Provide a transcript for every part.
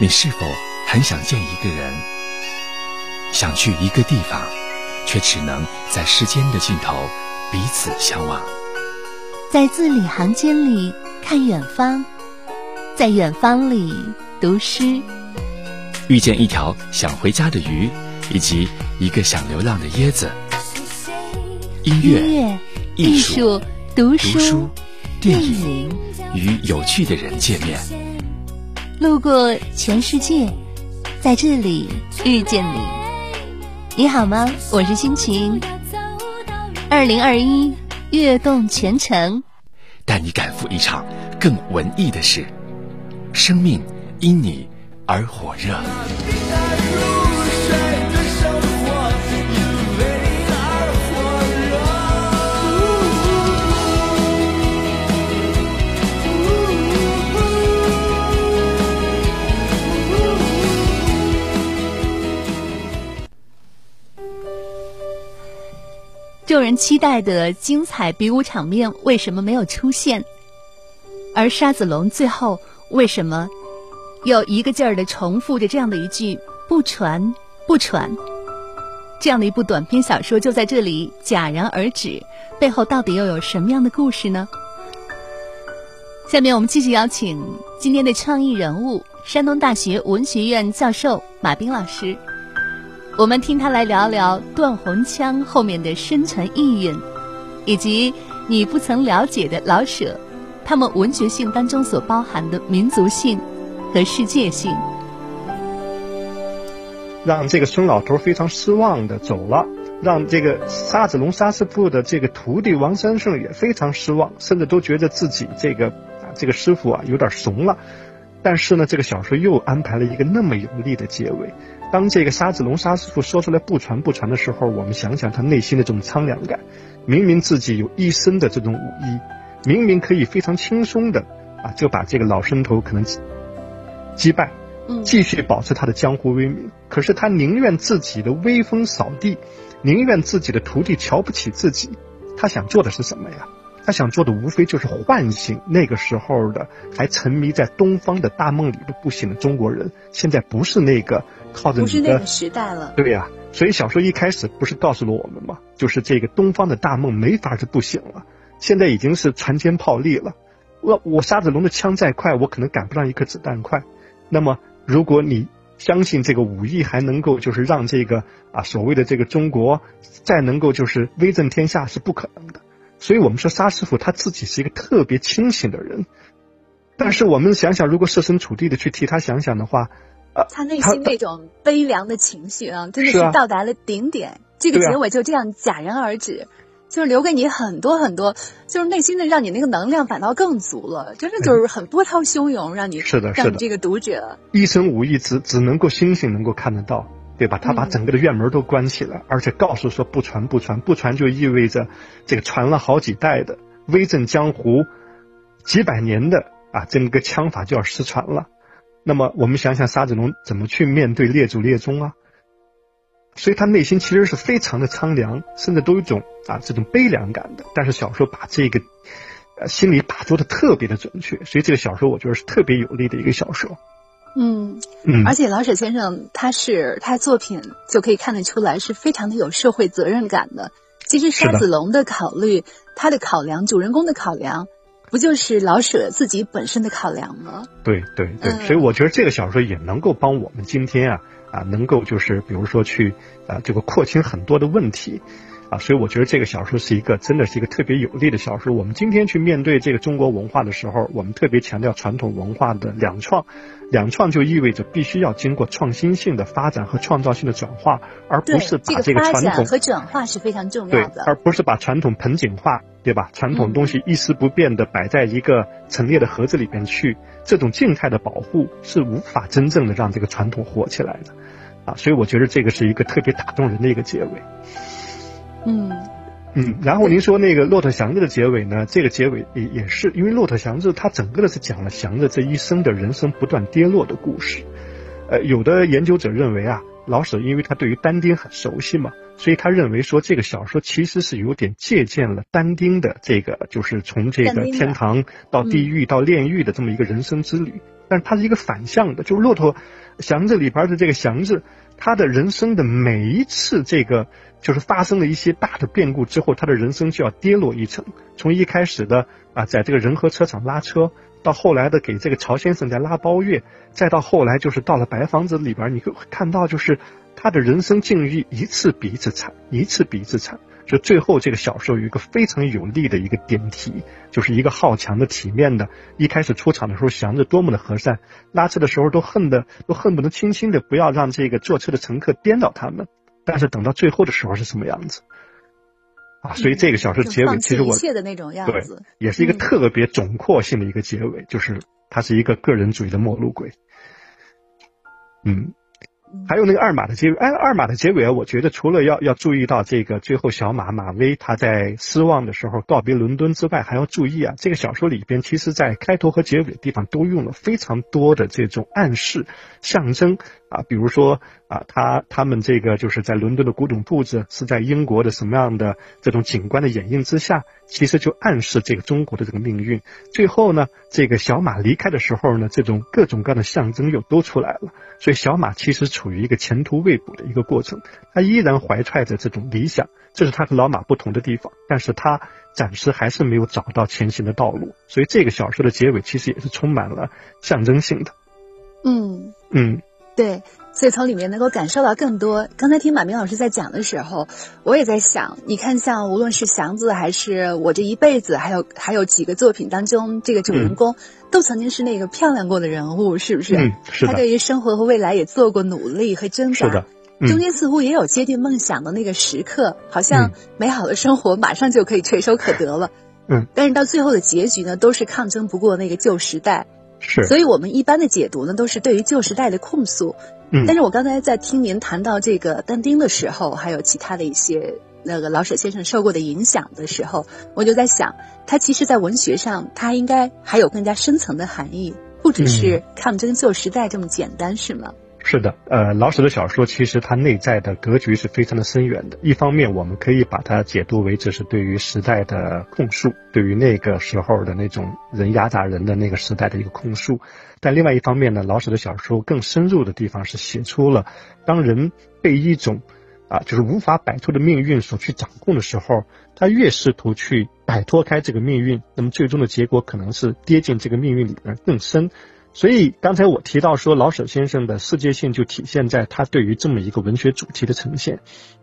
你是否很想见一个人，想去一个地方，却只能在时间的尽头彼此相望？在字里行间里看远方，在远方里读诗，遇见一条想回家的鱼，以及一个想流浪的椰子。音乐、艺术、读书、电影，与有趣的人见面。路过全世界，在这里遇见你。你好吗？我是心情。二零二一，跃动全城，带你赶赴一场更文艺的事。生命因你而火热。众人期待的精彩比武场面为什么没有出现？而沙子龙最后为什么又一个劲儿的重复着这样的一句“不传，不传”？这样的一部短篇小说就在这里戛然而止，背后到底又有什么样的故事呢？下面我们继续邀请今天的创意人物——山东大学文学院教授马斌老师。我们听他来聊聊断魂枪后面的深层意蕴，以及你不曾了解的老舍，他们文学性当中所包含的民族性和世界性。让这个孙老头非常失望的走了，让这个沙子龙沙师傅的这个徒弟王三顺也非常失望，甚至都觉得自己这个这个师傅啊有点怂了。但是呢，这个小说又安排了一个那么有力的结尾。当这个沙子龙沙师傅说出来不传不传的时候，我们想想他内心的这种苍凉感。明明自己有一身的这种武艺，明明可以非常轻松的啊就把这个老生头可能击败，继续保持他的江湖威名。可是他宁愿自己的威风扫地，宁愿自己的徒弟瞧不起自己。他想做的是什么呀？他想做的无非就是唤醒那个时候的还沉迷在东方的大梦里的不醒的中国人。现在不是那个靠着不是那个时代了，对呀。所以小说一开始不是告诉了我们吗？就是这个东方的大梦没法是不醒了，现在已经是船坚炮利了。我我沙子龙的枪再快，我可能赶不上一颗子弹快。那么如果你相信这个武艺还能够就是让这个啊所谓的这个中国再能够就是威震天下是不可能的。所以我们说沙师傅他自己是一个特别清醒的人，但是我们想想，如果设身处地的去替他想想的话，啊，他内心那种悲凉的情绪啊，真的是到达了顶点。这个结尾就这样戛然而止，就是留给你很多很多，就是内心的让你那个能量反倒更足了，真的就是很波涛汹涌，让你是的，让你，这个读者一生无意只只能够星星能够看得到。对吧？他把整个的院门都关起了，而且告诉说不传不传不传，就意味着这个传了好几代的威震江湖几百年的啊这么个枪法就要失传了。那么我们想想沙子龙怎么去面对列祖列宗啊？所以他内心其实是非常的苍凉，甚至都有一种啊这种悲凉感的。但是小说把这个呃心理把握的特别的准确，所以这个小说我觉得是特别有力的一个小说。嗯，而且老舍先生他是他作品就可以看得出来是非常的有社会责任感的。其实沙子龙的考虑，他的考量，主人公的考量，不就是老舍自己本身的考量吗？对对对，所以我觉得这个小说也能够帮我们今天啊啊，能够就是比如说去啊这个廓清很多的问题。啊，所以我觉得这个小说是一个，真的是一个特别有力的小说。我们今天去面对这个中国文化的时候，我们特别强调传统文化的两创，两创就意味着必须要经过创新性的发展和创造性的转化，而不是把这个传统和转化是非常重要的，而不是把传统盆景化，对吧？传统东西一丝不变的摆在一个陈列的盒子里边去，这种静态的保护是无法真正的让这个传统活起来的，啊，所以我觉得这个是一个特别打动人的一个结尾。嗯嗯，然后您说那个骆驼祥子的结尾呢？这个结尾也也是因为骆驼祥子他整个的是讲了祥子这一生的人生不断跌落的故事。呃，有的研究者认为啊，老舍因为他对于但丁很熟悉嘛，所以他认为说这个小说其实是有点借鉴了但丁的这个，就是从这个天堂到地狱到炼狱的这么一个人生之旅。但是它是一个反向的，就是骆驼祥子里边的这个祥子，他的人生的每一次这个就是发生了一些大的变故之后，他的人生就要跌落一层，从一开始的啊，在这个人和车厂拉车。到后来的给这个曹先生在拉包月，再到后来就是到了白房子里边，你会看到就是他的人生境遇一次比一次惨，一次比一次惨。就最后这个小说有一个非常有力的一个点题，就是一个好强的、体面的。一开始出场的时候，祥子多么的和善，拉车的时候都恨的都恨不得轻轻的不要让这个坐车的乘客颠倒他们。但是等到最后的时候是什么样子？啊，所以这个小说结尾其实我对也是一个特别总括性的一个结尾，就是他是一个个人主义的末路鬼，嗯。还有那个二马的结尾，哎，二马的结尾，我觉得除了要要注意到这个最后小马马威他在失望的时候告别伦敦之外，还要注意啊，这个小说里边其实在开头和结尾的地方都用了非常多的这种暗示象征啊，比如说啊，他他们这个就是在伦敦的古董铺子是在英国的什么样的这种景观的掩映之下，其实就暗示这个中国的这个命运。最后呢，这个小马离开的时候呢，这种各种各样的象征又都出来了，所以小马其实处于一个前途未卜的一个过程，他依然怀揣着这种理想，这是他和老马不同的地方，但是他暂时还是没有找到前行的道路，所以这个小说的结尾其实也是充满了象征性的。嗯嗯，对。所以从里面能够感受到更多。刚才听马明老师在讲的时候，我也在想，你看，像无论是祥子还是我这一辈子，还有还有几个作品当中，这个主人公都曾经是那个漂亮过的人物，是不是？嗯，是他对于生活和未来也做过努力和挣扎。是的。中间似乎也有接近梦想的那个时刻，好像美好的生活马上就可以垂手可得了。嗯。但是到最后的结局呢，都是抗争不过那个旧时代。是。所以我们一般的解读呢，都是对于旧时代的控诉。嗯但是我刚才在听您谈到这个但丁的时候，还有其他的一些那个老舍先生受过的影响的时候，我就在想，他其实，在文学上，他应该还有更加深层的含义，不只是抗争旧时代这么简单，是吗？是的，呃，老舍的小说其实它内在的格局是非常的深远的。一方面，我们可以把它解读为这是对于时代的控诉，对于那个时候的那种人压榨人的那个时代的一个控诉。但另外一方面呢，老舍的小说更深入的地方是写出了，当人被一种啊就是无法摆脱的命运所去掌控的时候，他越试图去摆脱开这个命运，那么最终的结果可能是跌进这个命运里边更深。所以刚才我提到说，老舍先生的世界性就体现在他对于这么一个文学主题的呈现。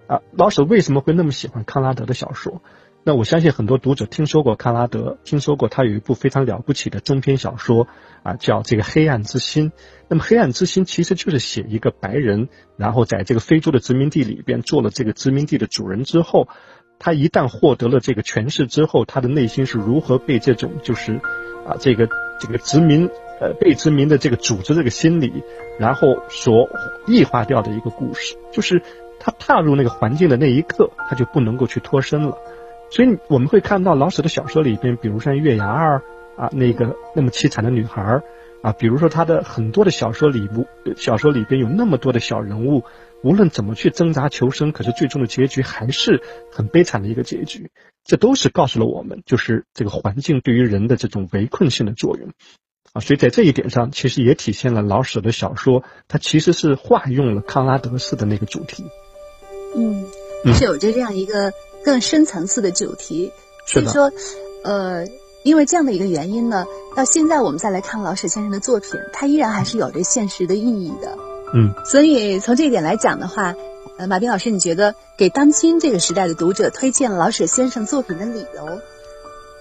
啊，老舍为什么会那么喜欢康拉德的小说？那我相信很多读者听说过康拉德，听说过他有一部非常了不起的中篇小说啊，叫这个《黑暗之心》。那么《黑暗之心》其实就是写一个白人，然后在这个非洲的殖民地里边做了这个殖民地的主人之后，他一旦获得了这个权势之后，他的内心是如何被这种就是啊这个这个殖民。呃，被殖民的这个组织这个心理，然后所异化掉的一个故事，就是他踏入那个环境的那一刻，他就不能够去脱身了。所以我们会看到老舍的小说里边，比如像《月牙儿》啊，那个那么凄惨的女孩儿啊，比如说他的很多的小说里，小说里边有那么多的小人物，无论怎么去挣扎求生，可是最终的结局还是很悲惨的一个结局。这都是告诉了我们，就是这个环境对于人的这种围困性的作用。啊，所以在这一点上，其实也体现了老舍的小说，它其实是化用了康拉德式的那个主题。嗯，是有着这样一个更深层次的主题。所以说，呃，因为这样的一个原因呢，到现在我们再来看老舍先生的作品，他依然还是有着现实的意义的。嗯，所以从这一点来讲的话，呃，马斌老师，你觉得给当今这个时代的读者推荐老舍先生作品的理由？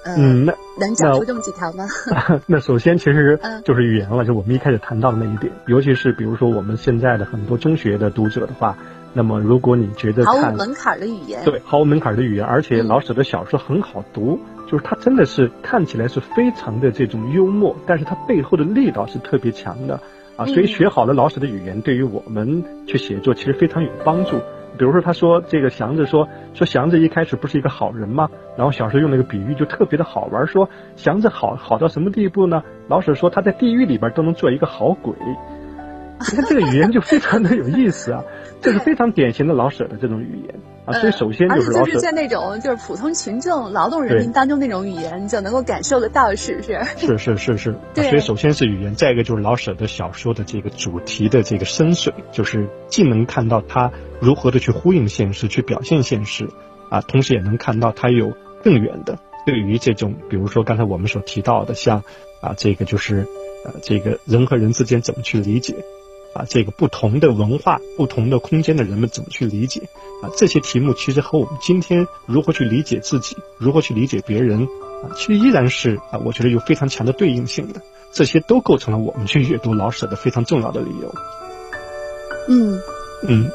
嗯，那能讲出这么几条吗？那首先其实就是语言了，就我们一开始谈到的那一点，尤其是比如说我们现在的很多中学的读者的话，那么如果你觉得毫无门槛的语言，对，毫无门槛的语言，而且老舍的小说很好读，就是他真的是看起来是非常的这种幽默，但是他背后的力道是特别强的啊，所以学好了老舍的语言，对于我们去写作其实非常有帮助。比如说，他说这个祥子说说祥子一开始不是一个好人吗？然后小时候用那个比喻就特别的好玩，说祥子好好到什么地步呢？老舍说他在地狱里边都能做一个好鬼，你看这个语言就非常的有意思啊，这是非常典型的老舍的这种语言啊。所以首先就是老舍在那种就是普通群众、劳动人民当中那种语言，你就能够感受得到，是不是？是是是是。所以首先是语言，再一个就是老舍的小说的这个主题的这个深邃，就是既能看到他如何的去呼应现实、去表现现实啊，同时也能看到他有更远的对于这种，比如说刚才我们所提到的，像啊这个就是呃这个人和人之间怎么去理解。啊，这个不同的文化、不同的空间的人们怎么去理解？啊，这些题目其实和我们今天如何去理解自己、如何去理解别人，啊，其实依然是啊，我觉得有非常强的对应性的。这些都构成了我们去阅读老舍的非常重要的理由。嗯嗯，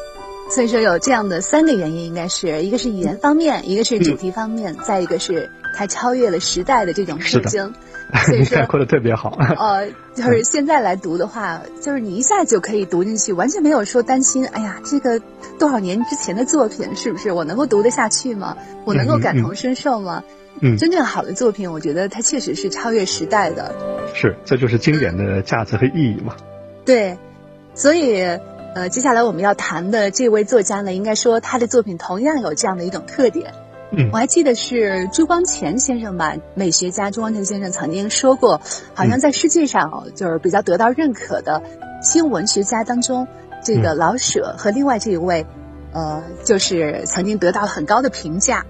所以说有这样的三个原因，应该是一个是语言方面，一个是主题方面，再一个是它超越了时代的这种特征。你概括的特别好。呃，就是现在来读的话，就是你一下就可以读进去，完全没有说担心。哎呀，这个多少年之前的作品，是不是我能够读得下去吗？我能够感同身受吗？嗯，真正好的作品，我觉得它确实是超越时代的。是，这就是经典的价值和意义嘛。对，所以呃，接下来我们要谈的这位作家呢，应该说他的作品同样有这样的一种特点。我还记得是朱光潜先生吧，美学家朱光潜先生曾经说过，好像在世界上就是比较得到认可的新文学家当中，这个老舍和另外这一位，呃，就是曾经得到很高的评价。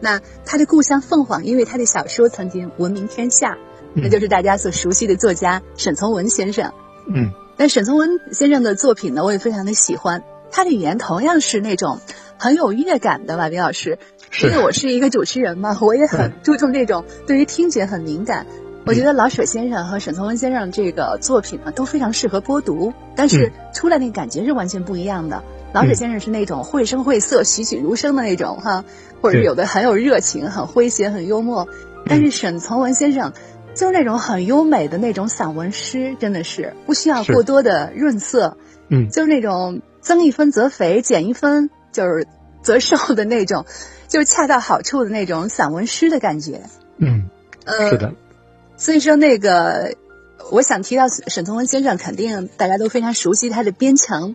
那他的故乡凤凰，因为他的小说曾经闻名天下，那就是大家所熟悉的作家沈从文先生。嗯，那沈从文先生的作品呢，我也非常的喜欢，他的语言同样是那种很有乐感的吧，李老师。因为我是一个主持人嘛，我也很注重这种对于听觉很敏感。我觉得老舍先生和沈从文先生这个作品呢，都非常适合播读，但是出来那个感觉是完全不一样的。老舍先生是那种绘声绘色、栩栩如生的那种哈，或者有的很有热情、很诙谐、很幽默。但是沈从文先生就是那种很优美的那种散文诗，真的是不需要过多的润色，嗯，就是那种增一分则肥，减一分就是则瘦的那种。就恰到好处的那种散文诗的感觉，嗯，呃，是的。所以说，那个我想提到沈从文先生，肯定大家都非常熟悉他的《边城》。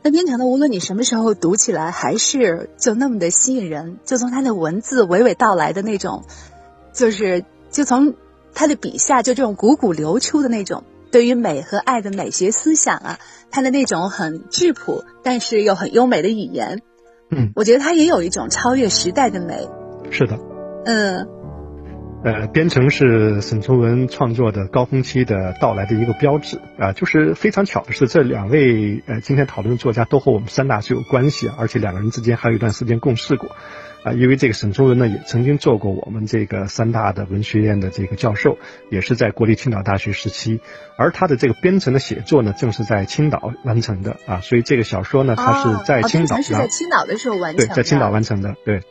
那《边城》呢，无论你什么时候读起来，还是就那么的吸引人。就从他的文字娓娓道来的那种，就是就从他的笔下，就这种汩汩流出的那种对于美和爱的美学思想啊，他的那种很质朴但是又很优美的语言。嗯，我觉得它也有一种超越时代的美。是的。嗯。呃，边城是沈从文创作的高峰期的到来的一个标志啊，就是非常巧的是，这两位呃今天讨论的作家都和我们三大是有关系，而且两个人之间还有一段时间共事过。啊，因为这个沈从文呢，也曾经做过我们这个三大的文学院的这个教授，也是在国立青岛大学时期，而他的这个编程的写作呢，正是在青岛完成的啊，所以这个小说呢，他是在青岛，是在青岛的时候完成，对，在青岛完成的，对，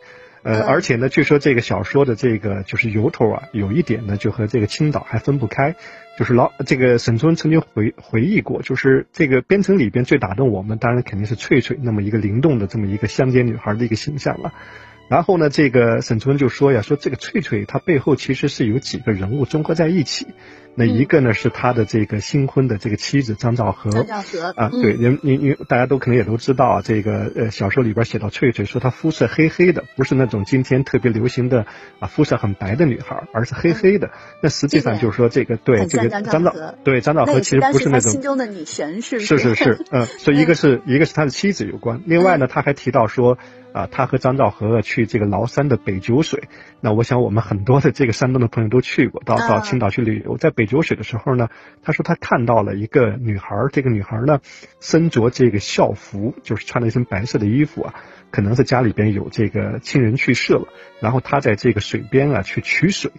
呃，而且呢，据说这个小说的这个就是由头啊，有一点呢，就和这个青岛还分不开，就是老这个沈从文曾经回回忆过，就是这个编程里边最打动我们，当然肯定是翠翠那么一个灵动的这么一个乡间女孩的一个形象了。然后呢，这个沈从文就说呀，说这个翠翠她背后其实是有几个人物综合在一起。那一个呢是他的这个新婚的这个妻子张兆和。张兆和啊，对，人您您大家都可能也都知道啊，这个呃小说里边写到翠翠说她肤色黑黑的，不是那种今天特别流行的啊肤色很白的女孩，而是黑黑的。那实际上就是说这个对这个张兆对张兆和其实不是那种心中的女神是是是是嗯，所以一个是 一个是他的妻子有关，另外呢他还提到说。啊，他和张兆和去这个崂山的北九水，那我想我们很多的这个山东的朋友都去过，到到青岛去旅游，在北九水的时候呢，他说他看到了一个女孩，这个女孩呢身着这个校服，就是穿了一身白色的衣服啊，可能是家里边有这个亲人去世了，然后他在这个水边啊去取水，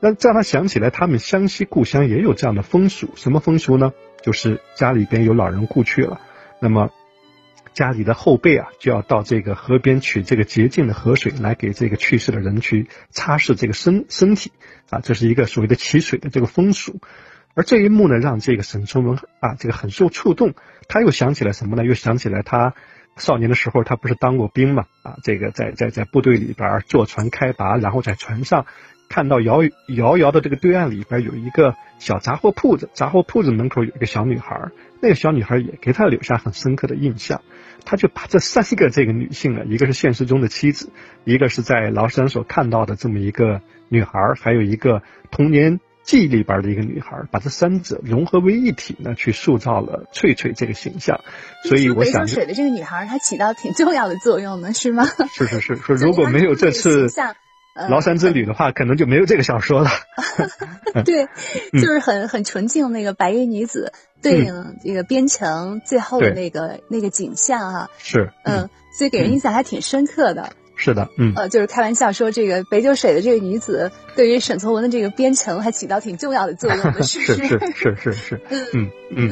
那让他想起来他们湘西故乡也有这样的风俗，什么风俗呢？就是家里边有老人故去了，那么。家里的后辈啊，就要到这个河边取这个洁净的河水来给这个去世的人去擦拭这个身身体啊，这是一个所谓的祈水的这个风俗。而这一幕呢，让这个沈从文啊，这个很受触动。他又想起来什么呢？又想起来他少年的时候，他不是当过兵嘛？啊，这个在在在部队里边坐船开拔，然后在船上看到遥遥遥的这个对岸里边有一个小杂货铺子，杂货铺子门口有一个小女孩，那个小女孩也给他留下很深刻的印象。他就把这三个这个女性啊，一个是现实中的妻子，一个是在崂山所看到的这么一个女孩，还有一个童年记忆里边的一个女孩，把这三者融合为一体呢，去塑造了翠翠这个形象。所以我想，北水的这个女孩，她起到挺重要的作用呢，是吗？是是是，说如果没有这次。崂山之旅的话，可能就没有这个小说了。对，就是很很纯净那个白衣女子对应这个边城最后的那个那个景象哈。是，嗯，所以给人印象还挺深刻的。是的，嗯，呃，就是开玩笑说这个北九水的这个女子对于沈从文的这个边城还起到挺重要的作用的，是是是是是，嗯嗯。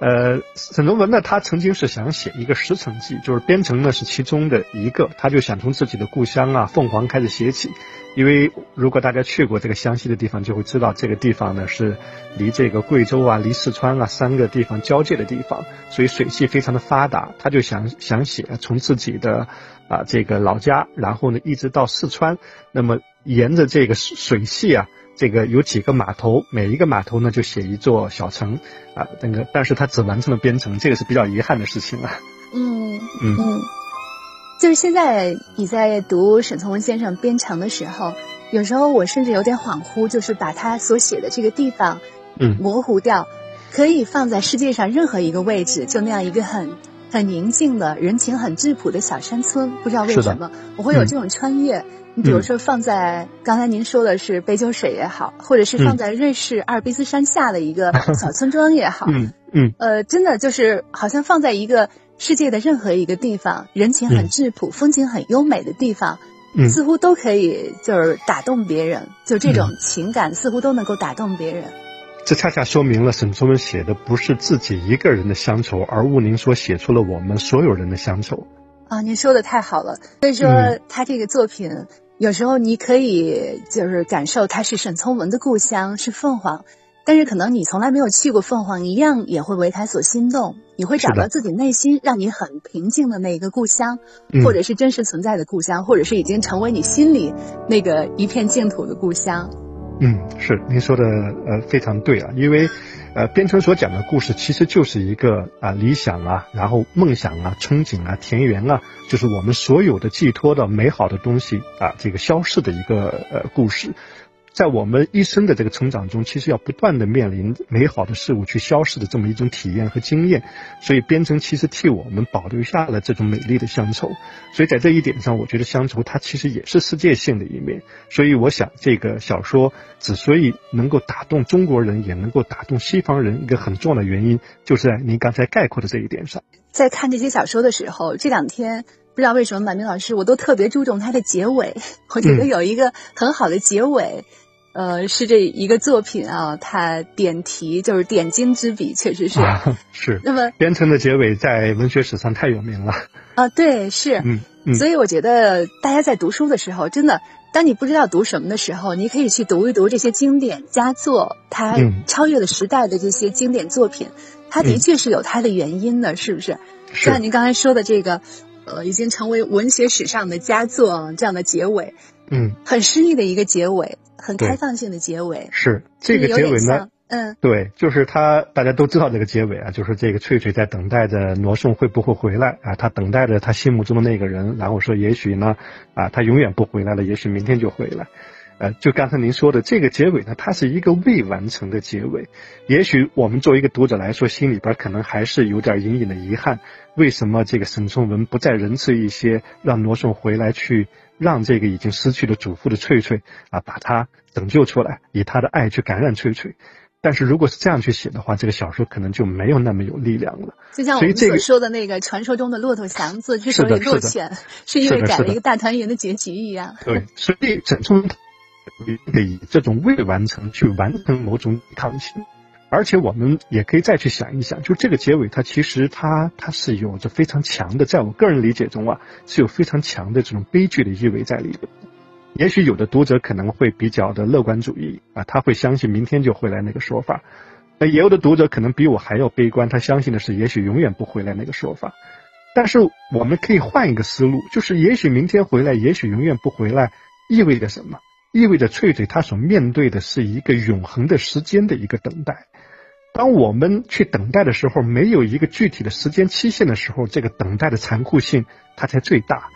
呃，沈从文呢，他曾经是想写一个十城记，就是边城呢是其中的一个，他就想从自己的故乡啊凤凰开始写起，因为如果大家去过这个湘西的地方，就会知道这个地方呢是离这个贵州啊、离四川啊三个地方交界的地方，所以水系非常的发达，他就想想写从自己的啊这个老家，然后呢一直到四川，那么沿着这个水系啊。这个有几个码头，每一个码头呢就写一座小城，啊，那个，但是他只完成了编程，这个是比较遗憾的事情啊。嗯嗯。嗯，就是现在你在读沈从文先生编程的时候，有时候我甚至有点恍惚，就是把他所写的这个地方，嗯，模糊掉，可以放在世界上任何一个位置，就那样一个很很宁静的人情很质朴的小山村，不知道为什么我会有这种穿越。你比如说，放在刚才您说的是北九水也好，或者是放在瑞士阿尔卑斯山下的一个 小村庄也好，嗯嗯，呃，真的就是好像放在一个世界的任何一个地方，人情很质朴、风景很优美的地方，似乎都可以就是打动别人，就这种情感似乎都能够打动别人。这恰恰说明了沈从文写的不是自己一个人的乡愁，而物宁说写出了我们所有人的乡愁。啊，您说的太好了。所以说，他这个作品。有时候你可以就是感受他是沈从文的故乡是凤凰，但是可能你从来没有去过凤凰，一样也会为他所心动。你会找到自己内心让你很平静的那一个故乡，或者是真实存在的故乡，或者是已经成为你心里那个一片净土的故乡。嗯，是您说的呃非常对啊，因为。呃，边城所讲的故事其实就是一个啊理想啊，然后梦想啊，憧憬啊，田园啊，就是我们所有的寄托的美好的东西啊，这个消逝的一个呃故事。在我们一生的这个成长中，其实要不断的面临美好的事物去消失的这么一种体验和经验，所以编程其实替我们保留下了这种美丽的乡愁。所以在这一点上，我觉得乡愁它其实也是世界性的一面。所以我想，这个小说之所以能够打动中国人，也能够打动西方人，一个很重要的原因，就是在您刚才概括的这一点上。在看这些小说的时候，这两天不知道为什么，满明老师我都特别注重它的结尾，我觉得有一个很好的结尾。呃，是这一个作品啊，它点题就是点睛之笔，确实是。是。那么，编程的结尾在文学史上太有名了。啊，对，是。嗯嗯。所以我觉得大家在读书的时候，真的，当你不知道读什么的时候，你可以去读一读这些经典佳作，它超越了时代的这些经典作品，它的确是有它的原因的，是不是？像您刚才说的这个，呃，已经成为文学史上的佳作这样的结尾，嗯，很诗意的一个结尾。很开放性的结尾。是这个结尾呢，嗯，对，就是他大家都知道这个结尾啊，就是这个翠翠在等待着罗宋会不会回来啊，他等待着他心目中的那个人，然后说也许呢，啊，他永远不回来了，也许明天就回来，呃，就刚才您说的这个结尾呢，它是一个未完成的结尾，也许我们作为一个读者来说，心里边可能还是有点隐隐的遗憾，为什么这个沈从文不再仁慈一些，让罗宋回来去？让这个已经失去了祖父的翠翠啊，把他拯救出来，以他的爱去感染翠翠。但是如果是这样去写的话，这个小说可能就没有那么有力量了。就像我们所说的那个传说中的骆驼祥子之所以落选，是因为改了一个大团圆的结局一样。对，所以沈从得以这种未完成去完成某种抗性。而且我们也可以再去想一想，就这个结尾，它其实它它是有着非常强的，在我个人理解中啊，是有非常强的这种悲剧的意味在里边。也许有的读者可能会比较的乐观主义啊，他会相信明天就回来那个说法；那也有的读者可能比我还要悲观，他相信的是也许永远不回来那个说法。但是我们可以换一个思路，就是也许明天回来，也许永远不回来，意味着什么？意味着翠翠她所面对的是一个永恒的时间的一个等待。当我们去等待的时候，没有一个具体的时间期限的时候，这个等待的残酷性它才最大。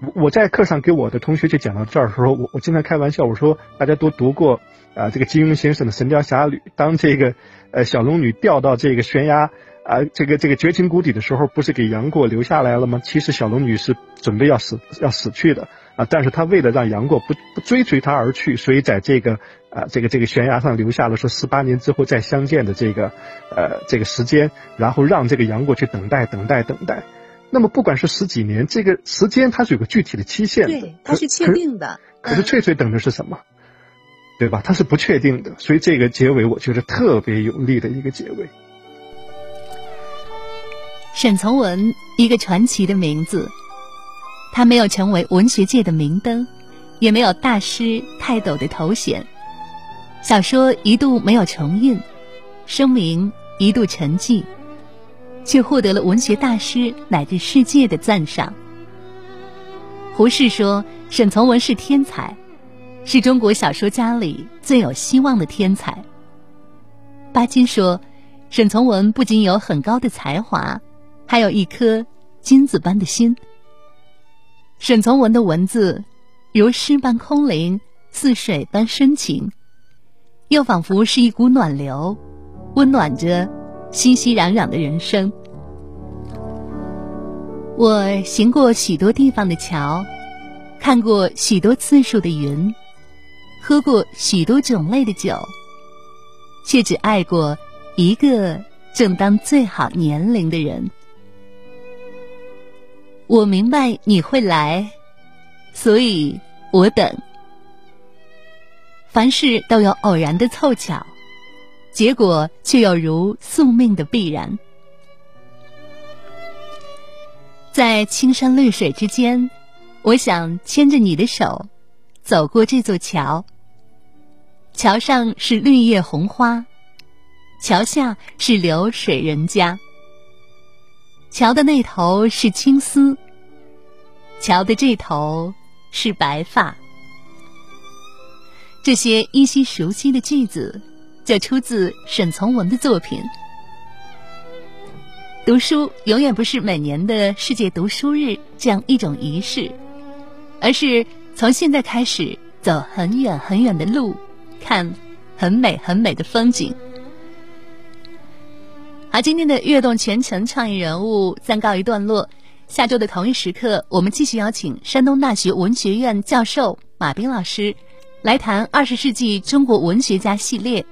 我我在课上给我的同学去讲到这儿的时候，我我经常开玩笑，我说大家都读过啊这个金庸先生的《神雕侠侣》，当这个呃小龙女掉到这个悬崖啊这个这个绝情谷底的时候，不是给杨过留下来了吗？其实小龙女是准备要死要死去的啊，但是他为了让杨过不不追随他而去，所以在这个啊这个这个悬崖上留下了说十八年之后再相见的这个呃这个时间，然后让这个杨过去等待等待等待。那么不管是十几年，这个时间它是有个具体的期限的，对，它是确定的。可是翠翠等的是什么？对吧？它是不确定的，所以这个结尾我觉得特别有力的一个结尾。沈从文，一个传奇的名字，他没有成为文学界的明灯，也没有大师泰斗的头衔，小说一度没有重印，声名一度沉寂。却获得了文学大师乃至世界的赞赏。胡适说：“沈从文是天才，是中国小说家里最有希望的天才。”巴金说：“沈从文不仅有很高的才华，还有一颗金子般的心。”沈从文的文字如诗般空灵，似水般深情，又仿佛是一股暖流，温暖着。熙熙攘攘的人生，我行过许多地方的桥，看过许多次数的云，喝过许多种类的酒，却只爱过一个正当最好年龄的人。我明白你会来，所以我等。凡事都有偶然的凑巧。结果却又如宿命的必然，在青山绿水之间，我想牵着你的手，走过这座桥。桥上是绿叶红花，桥下是流水人家。桥的那头是青丝，桥的这头是白发。这些依稀熟悉的句子。就出自沈从文的作品。读书永远不是每年的世界读书日这样一种仪式，而是从现在开始走很远很远的路，看很美很美的风景。好，今天的跃动全程创意人物暂告一段落。下周的同一时刻，我们继续邀请山东大学文学院教授马斌老师来谈二十世纪中国文学家系列。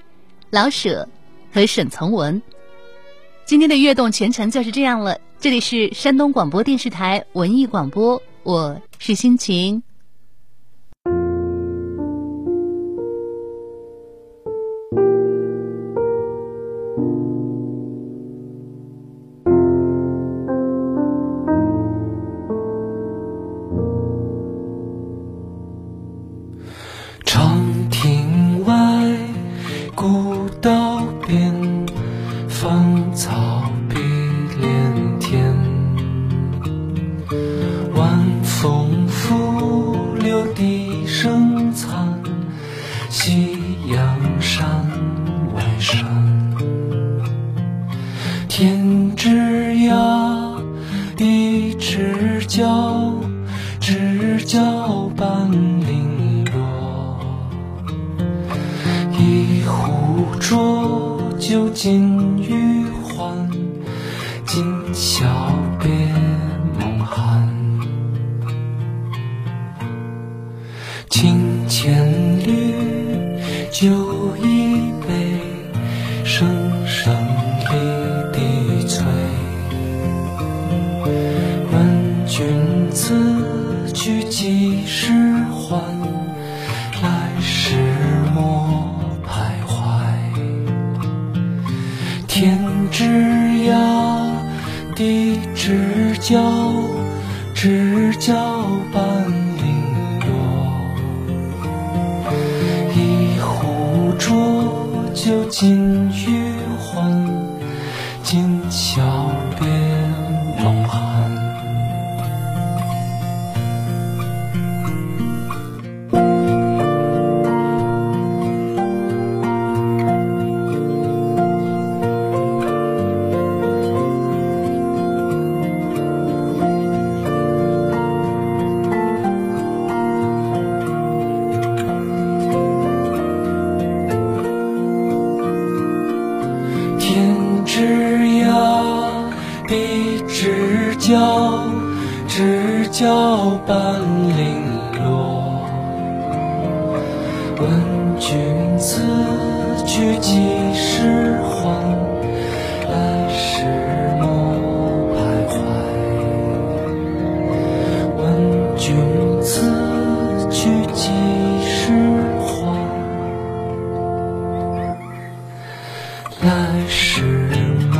老舍和沈从文，今天的悦动全程就是这样了。这里是山东广播电视台文艺广播，我是心情。知交半零落一壶浊酒尽余欢今宵开始。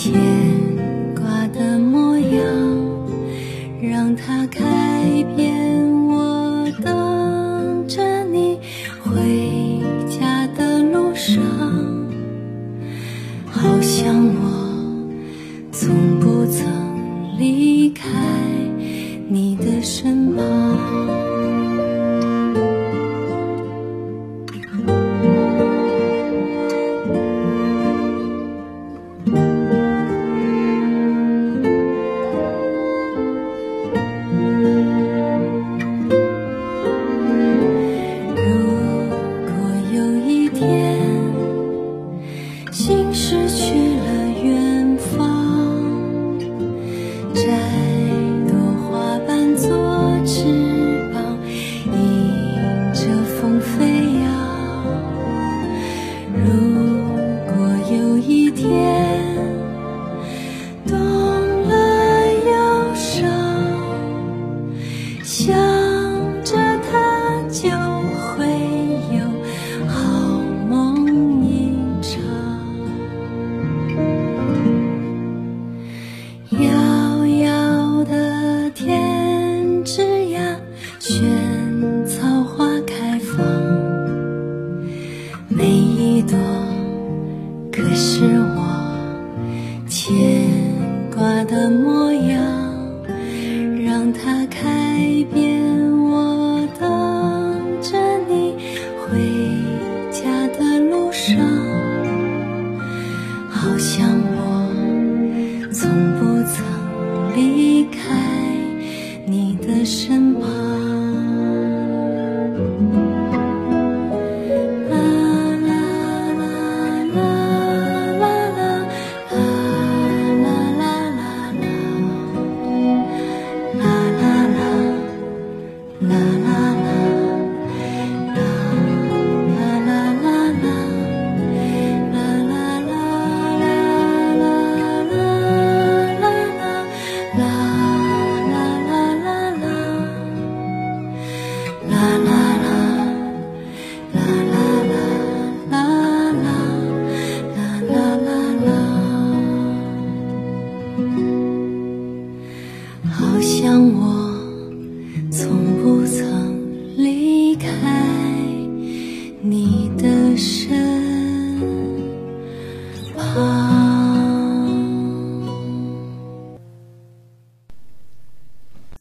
牵挂的模样让它开 Lord.